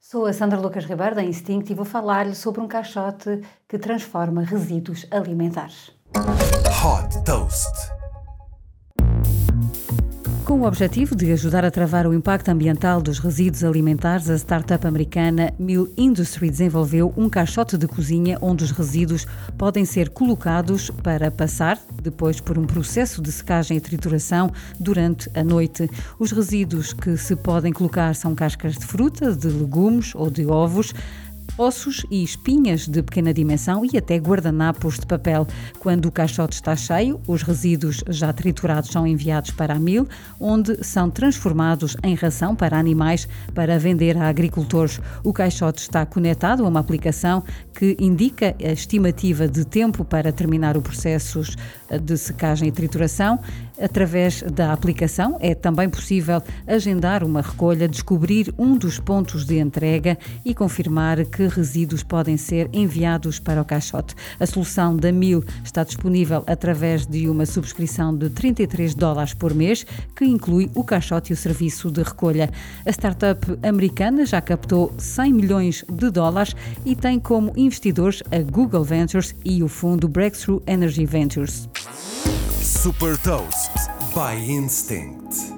Sou a Sandra Lucas Ribeiro da Instinct e vou falar-lhe sobre um caixote que transforma resíduos alimentares. Hot Toast. Com o objetivo de ajudar a travar o impacto ambiental dos resíduos alimentares, a startup americana Mill Industry desenvolveu um caixote de cozinha onde os resíduos podem ser colocados para passar depois por um processo de secagem e trituração durante a noite. Os resíduos que se podem colocar são cascas de fruta, de legumes ou de ovos ossos e espinhas de pequena dimensão e até guardanapos de papel. Quando o caixote está cheio, os resíduos já triturados são enviados para a mil, onde são transformados em ração para animais para vender a agricultores. O caixote está conectado a uma aplicação que indica a estimativa de tempo para terminar o processo de secagem e trituração. Através da aplicação é também possível agendar uma recolha, descobrir um dos pontos de entrega e confirmar que resíduos podem ser enviados para o caixote. A solução da Mil está disponível através de uma subscrição de 33 dólares por mês, que inclui o caixote e o serviço de recolha. A startup americana já captou 100 milhões de dólares e tem como investidores a Google Ventures e o fundo Breakthrough Energy Ventures. Super Toast by Instinct.